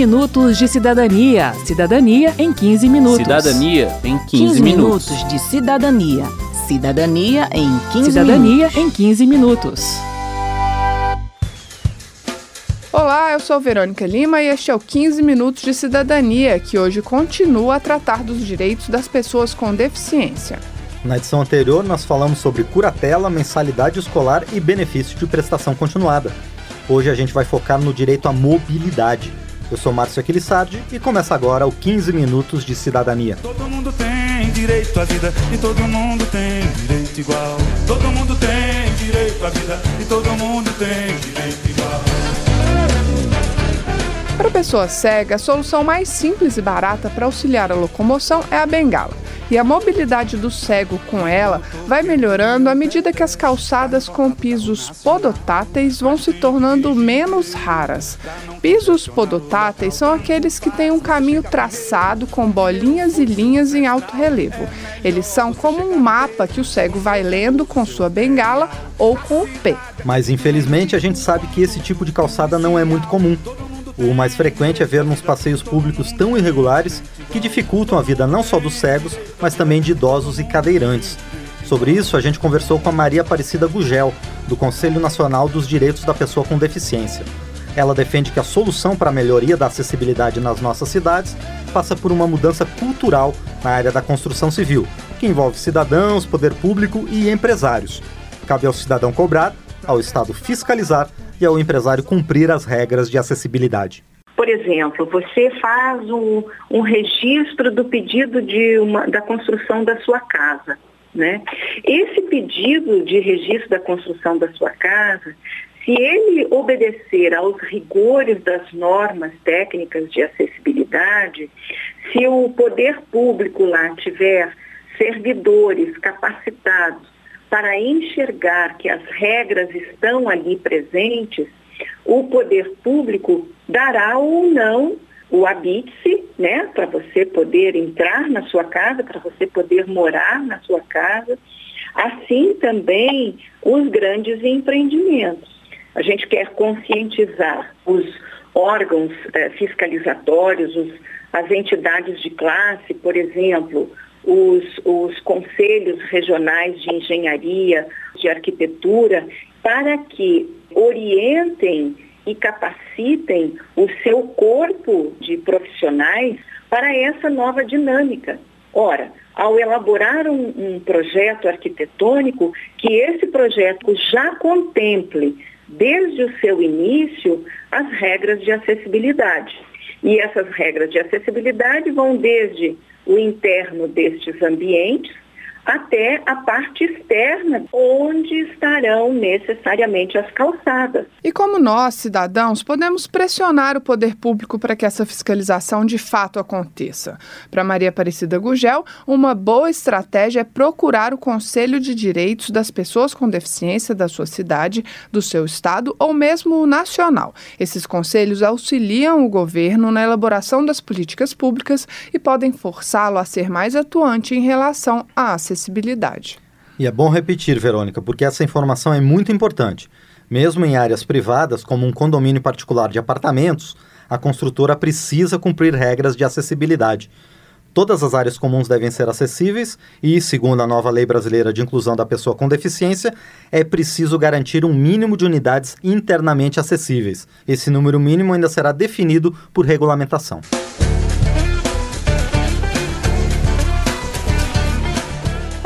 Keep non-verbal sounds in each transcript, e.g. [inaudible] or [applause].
minutos de cidadania. Cidadania em 15 minutos. Cidadania em 15, 15 minutos. minutos de cidadania. Cidadania em 15 Cidadania minutos. em 15 minutos. Olá, eu sou Verônica Lima e este é o 15 Minutos de Cidadania, que hoje continua a tratar dos direitos das pessoas com deficiência. Na edição anterior, nós falamos sobre curatela, mensalidade escolar e benefício de prestação continuada. Hoje a gente vai focar no direito à mobilidade. Eu sou Márcio Aquilissardi e começa agora o 15 Minutos de Cidadania. Todo mundo tem direito à vida e todo mundo tem direito igual. Todo mundo tem direito à vida e todo mundo tem direito igual. Para a pessoa cega, a solução mais simples e barata para auxiliar a locomoção é a bengala. E a mobilidade do cego com ela vai melhorando à medida que as calçadas com pisos podotáteis vão se tornando menos raras. Pisos podotáteis são aqueles que têm um caminho traçado com bolinhas e linhas em alto relevo. Eles são como um mapa que o cego vai lendo com sua bengala ou com o pé. Mas infelizmente a gente sabe que esse tipo de calçada não é muito comum. O mais frequente é ver nos passeios públicos tão irregulares que dificultam a vida não só dos cegos, mas também de idosos e cadeirantes. Sobre isso, a gente conversou com a Maria Aparecida Gugel, do Conselho Nacional dos Direitos da Pessoa com Deficiência. Ela defende que a solução para a melhoria da acessibilidade nas nossas cidades passa por uma mudança cultural na área da construção civil, que envolve cidadãos, poder público e empresários. Cabe ao cidadão cobrar, ao Estado fiscalizar e ao empresário cumprir as regras de acessibilidade. Por exemplo, você faz um, um registro do pedido de uma, da construção da sua casa. Né? Esse pedido de registro da construção da sua casa, se ele obedecer aos rigores das normas técnicas de acessibilidade, se o poder público lá tiver servidores capacitados para enxergar que as regras estão ali presentes, o poder público dará ou não o habite, né, para você poder entrar na sua casa, para você poder morar na sua casa, assim também os grandes empreendimentos. A gente quer conscientizar os órgãos eh, fiscalizatórios, os, as entidades de classe, por exemplo, os, os conselhos regionais de engenharia, de arquitetura, para que orientem e capacitem o seu corpo de profissionais para essa nova dinâmica. Ora, ao elaborar um, um projeto arquitetônico, que esse projeto já contemple, desde o seu início, as regras de acessibilidade. E essas regras de acessibilidade vão desde o interno destes ambientes até a parte externa, onde estarão necessariamente as calçadas. E como nós, cidadãos, podemos pressionar o poder público para que essa fiscalização de fato aconteça? Para Maria Aparecida Gugel, uma boa estratégia é procurar o Conselho de Direitos das Pessoas com Deficiência da sua cidade, do seu estado ou mesmo nacional. Esses conselhos auxiliam o governo na elaboração das políticas públicas e podem forçá-lo a ser mais atuante em relação à acessibilidade. E é bom repetir, Verônica, porque essa informação é muito importante. Mesmo em áreas privadas, como um condomínio particular de apartamentos, a construtora precisa cumprir regras de acessibilidade. Todas as áreas comuns devem ser acessíveis e, segundo a nova Lei Brasileira de Inclusão da Pessoa com Deficiência, é preciso garantir um mínimo de unidades internamente acessíveis. Esse número mínimo ainda será definido por regulamentação.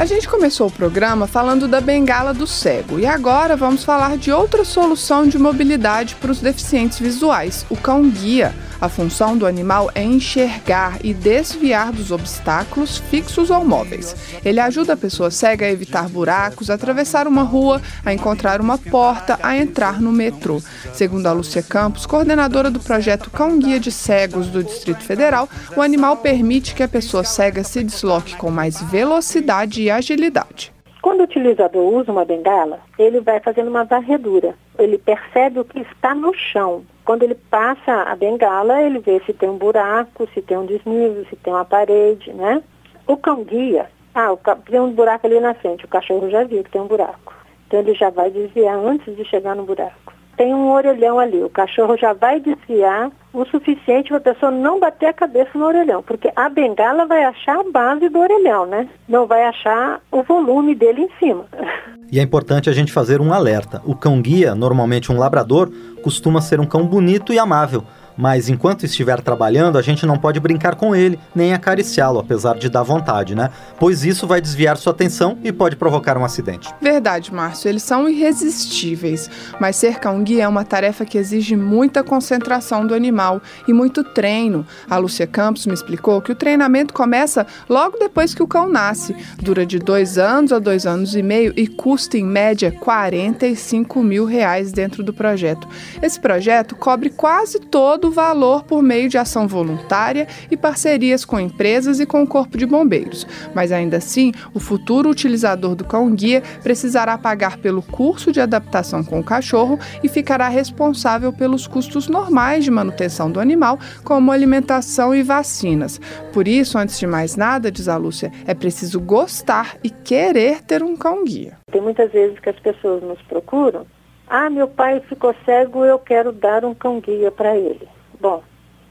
A gente começou o programa falando da bengala do cego e agora vamos falar de outra solução de mobilidade para os deficientes visuais, o cão-guia. A função do animal é enxergar e desviar dos obstáculos fixos ou móveis. Ele ajuda a pessoa cega a evitar buracos, a atravessar uma rua, a encontrar uma porta, a entrar no metrô. Segundo a Lúcia Campos, coordenadora do projeto Cão Guia de Cegos do Distrito Federal, o animal permite que a pessoa cega se desloque com mais velocidade e agilidade. Quando o utilizador usa uma bengala, ele vai fazendo uma varredura. Ele percebe o que está no chão. Quando ele passa a bengala, ele vê se tem um buraco, se tem um desnível, se tem uma parede, né? O cão-guia, ah, o ca... tem um buraco ali na frente, o cachorro já viu que tem um buraco. Então ele já vai desviar antes de chegar no buraco. Tem um orelhão ali, o cachorro já vai desviar o suficiente para a pessoa não bater a cabeça no orelhão, porque a bengala vai achar a base do orelhão, né? Não vai achar o volume dele em cima. [laughs] E é importante a gente fazer um alerta. O cão guia, normalmente um labrador, costuma ser um cão bonito e amável mas enquanto estiver trabalhando, a gente não pode brincar com ele, nem acariciá-lo, apesar de dar vontade, né? Pois isso vai desviar sua atenção e pode provocar um acidente. Verdade, Márcio, eles são irresistíveis, mas ser cão-guia é uma tarefa que exige muita concentração do animal e muito treino. A Lúcia Campos me explicou que o treinamento começa logo depois que o cão nasce, dura de dois anos a dois anos e meio e custa em média 45 mil reais dentro do projeto. Esse projeto cobre quase todo do valor por meio de ação voluntária e parcerias com empresas e com o Corpo de Bombeiros. Mas ainda assim, o futuro utilizador do cão-guia precisará pagar pelo curso de adaptação com o cachorro e ficará responsável pelos custos normais de manutenção do animal, como alimentação e vacinas. Por isso, antes de mais nada, diz a Lúcia, é preciso gostar e querer ter um cão-guia. Tem muitas vezes que as pessoas nos procuram ah, meu pai ficou cego, eu quero dar um cão-guia para ele. Bom,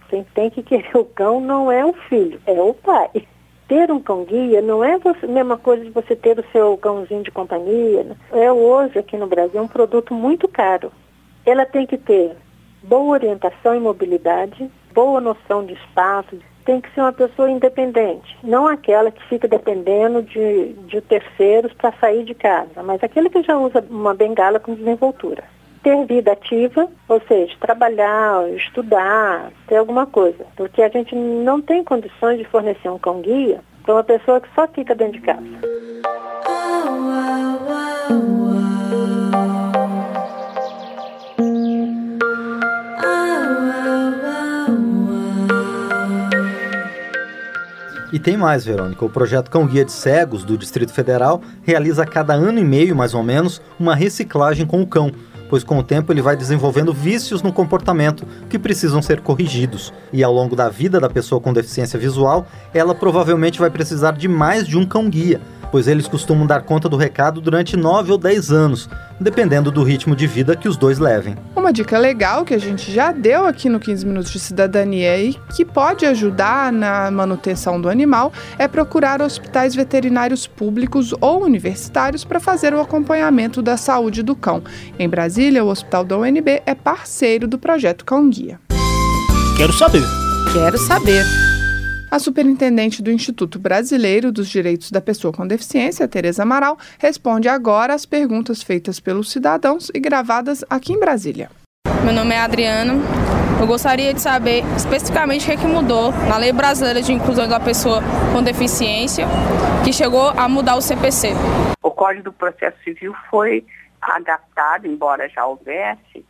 quem tem que querer o cão não é o filho, é o pai. Ter um cão-guia não é a mesma coisa de você ter o seu cãozinho de companhia. Né? É hoje, aqui no Brasil, um produto muito caro. Ela tem que ter boa orientação e mobilidade, boa noção de espaço, tem que ser uma pessoa independente, não aquela que fica dependendo de, de terceiros para sair de casa, mas aquele que já usa uma bengala com desenvoltura. Ter vida ativa, ou seja, trabalhar, estudar, ter alguma coisa, porque a gente não tem condições de fornecer um cão-guia para uma pessoa que só fica dentro de casa. Tem mais, Verônica. O projeto Cão Guia de Cegos do Distrito Federal realiza a cada ano e meio, mais ou menos, uma reciclagem com o cão, pois com o tempo ele vai desenvolvendo vícios no comportamento que precisam ser corrigidos. E ao longo da vida da pessoa com deficiência visual, ela provavelmente vai precisar de mais de um cão guia, pois eles costumam dar conta do recado durante 9 ou 10 anos, dependendo do ritmo de vida que os dois levem. Uma dica legal que a gente já deu aqui no 15 Minutos de Cidadania e que pode ajudar na manutenção do animal é procurar hospitais veterinários públicos ou universitários para fazer o acompanhamento da saúde do cão. Em Brasília, o Hospital da UNB é parceiro do projeto Cão Guia. Quero saber. Quero saber. A superintendente do Instituto Brasileiro dos Direitos da Pessoa com Deficiência, Tereza Amaral, responde agora às perguntas feitas pelos cidadãos e gravadas aqui em Brasília. Meu nome é Adriana. Eu gostaria de saber especificamente o que, é que mudou na Lei Brasileira de Inclusão da Pessoa com Deficiência, que chegou a mudar o CPC. O Código do Processo Civil foi adaptado, embora já houvesse,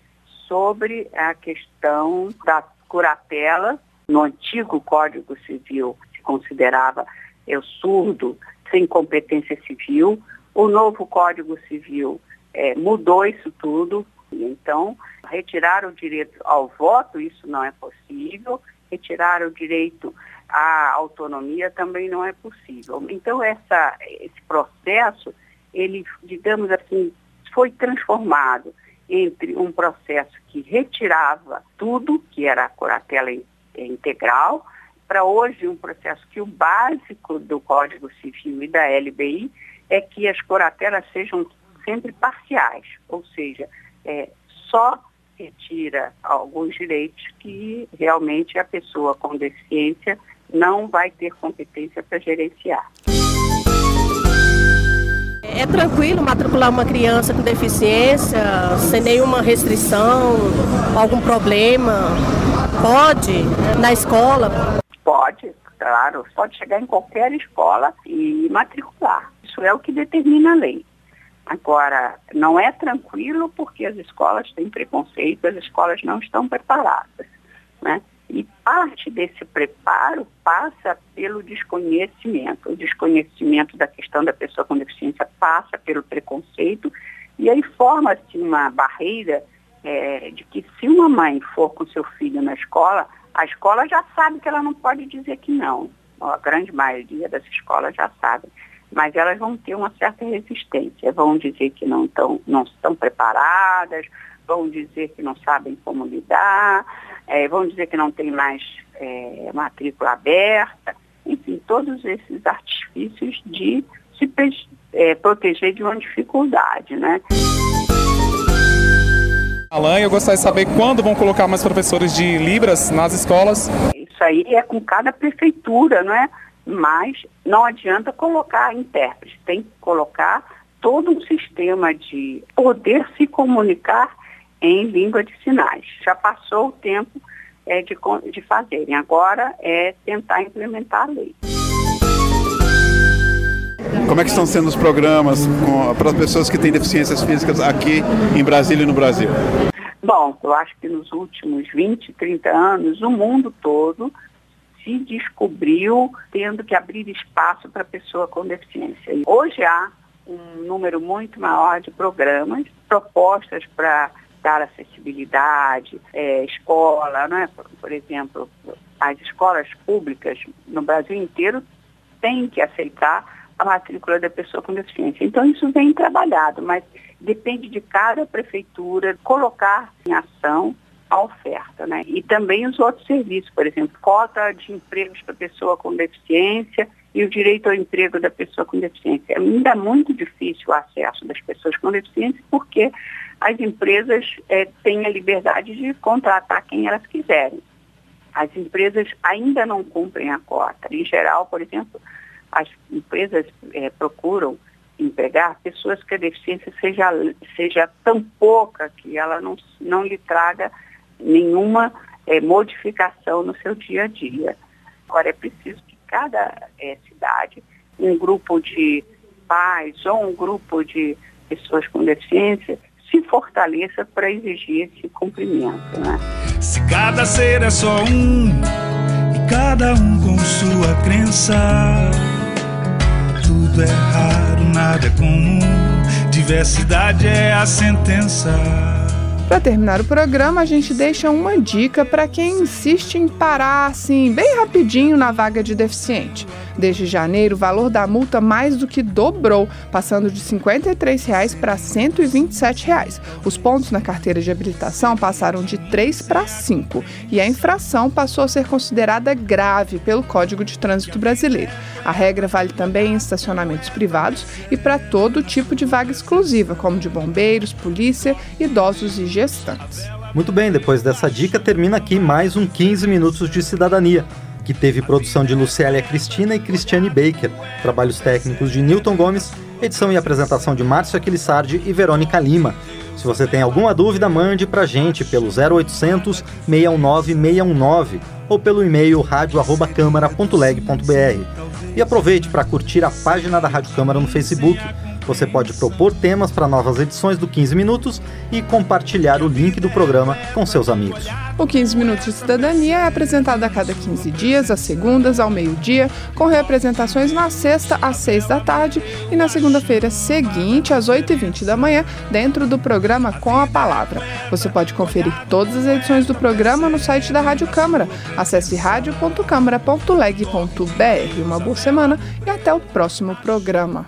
sobre a questão da curatela no antigo Código Civil se considerava eu surdo, sem competência civil. O novo Código Civil é, mudou isso tudo. Então, retirar o direito ao voto, isso não é possível. Retirar o direito à autonomia também não é possível. Então, essa, esse processo, ele, digamos assim, foi transformado entre um processo que retirava tudo, que era a curatela integral, para hoje um processo que o básico do Código Civil e da LBI é que as curatelas sejam sempre parciais, ou seja, é, só retira alguns direitos que realmente a pessoa com deficiência não vai ter competência para gerenciar. É tranquilo matricular uma criança com deficiência, sem nenhuma restrição, algum problema? Pode? Na escola? Pode, claro. Pode chegar em qualquer escola e matricular. Isso é o que determina a lei. Agora, não é tranquilo porque as escolas têm preconceito, as escolas não estão preparadas. Né? Parte desse preparo passa pelo desconhecimento. O desconhecimento da questão da pessoa com deficiência passa pelo preconceito e aí forma-se uma barreira é, de que se uma mãe for com seu filho na escola, a escola já sabe que ela não pode dizer que não. A grande maioria das escolas já sabem. Mas elas vão ter uma certa resistência, vão dizer que não, tão, não estão preparadas, vão dizer que não sabem como lidar. é, vamos dizer que não tem mais é, matrícula aberta, enfim, todos esses artifícios de se é, proteger de uma dificuldade, né? Alain, eu gostaria de saber quando vão colocar mais professores de Libras nas escolas. Isso aí é com cada prefeitura, não é? Mas não adianta colocar intérprete, tem que colocar todo um sistema de poder se comunicar em língua de sinais. Já passou o tempo é, de, de fazerem, agora é tentar implementar a lei. Como é que estão sendo os programas com, para as pessoas que têm deficiências físicas aqui em Brasília e no Brasil? Bom, eu acho que nos últimos 20, 30 anos, o mundo todo se descobriu tendo que abrir espaço para pessoa com deficiência. Hoje há um número muito maior de programas, propostas para dar acessibilidade, é, escola, não é? por, por exemplo, as escolas públicas no Brasil inteiro têm que aceitar a matrícula da pessoa com deficiência. Então, isso vem trabalhado, mas depende de cada prefeitura colocar em ação a oferta. Né? E também os outros serviços, por exemplo, cota de empregos para pessoa com deficiência e o direito ao emprego da pessoa com deficiência. Ainda é muito difícil o acesso das pessoas com deficiência porque as empresas é, têm a liberdade de contratar quem elas quiserem. As empresas ainda não cumprem a cota. Em geral, por exemplo, as empresas é, procuram empregar pessoas que a deficiência seja, seja tão pouca que ela não, não lhe traga nenhuma é, modificação no seu dia a dia. Agora, é preciso que cada é, cidade, um grupo de pais ou um grupo de pessoas com deficiência, se fortaleça para exigir esse cumprimento. Né? Se cada ser é só um, e cada um com sua crença tudo é raro, nada é comum. Diversidade é a sentença. Para terminar o programa, a gente deixa uma dica para quem insiste em parar assim, bem rapidinho na vaga de deficiente. Desde janeiro, o valor da multa mais do que dobrou, passando de R$ 53 para 127 reais. Os pontos na carteira de habilitação passaram de 3 para 5 e a infração passou a ser considerada grave pelo Código de Trânsito Brasileiro. A regra vale também em estacionamentos privados e para todo tipo de vaga exclusiva, como de bombeiros, polícia, idosos e gestantes. Muito bem, depois dessa dica, termina aqui mais um 15 Minutos de Cidadania que teve produção de Lucélia Cristina e Cristiane Baker, trabalhos técnicos de Newton Gomes, edição e apresentação de Márcio Aquilissardi e Verônica Lima. Se você tem alguma dúvida, mande pra gente pelo 0800 619 619 ou pelo e-mail radio@câmara.leg.br. E aproveite para curtir a página da Rádio Câmara no Facebook você pode propor temas para novas edições do 15 Minutos e compartilhar o link do programa com seus amigos. O 15 Minutos de Cidadania é apresentado a cada 15 dias, às segundas, ao meio-dia, com representações na sexta, às 6 da tarde e na segunda-feira seguinte, às 8h20 da manhã, dentro do programa Com a Palavra. Você pode conferir todas as edições do programa no site da Rádio Câmara. Acesse radio.câmara.leg.br. Uma boa semana e até o próximo programa.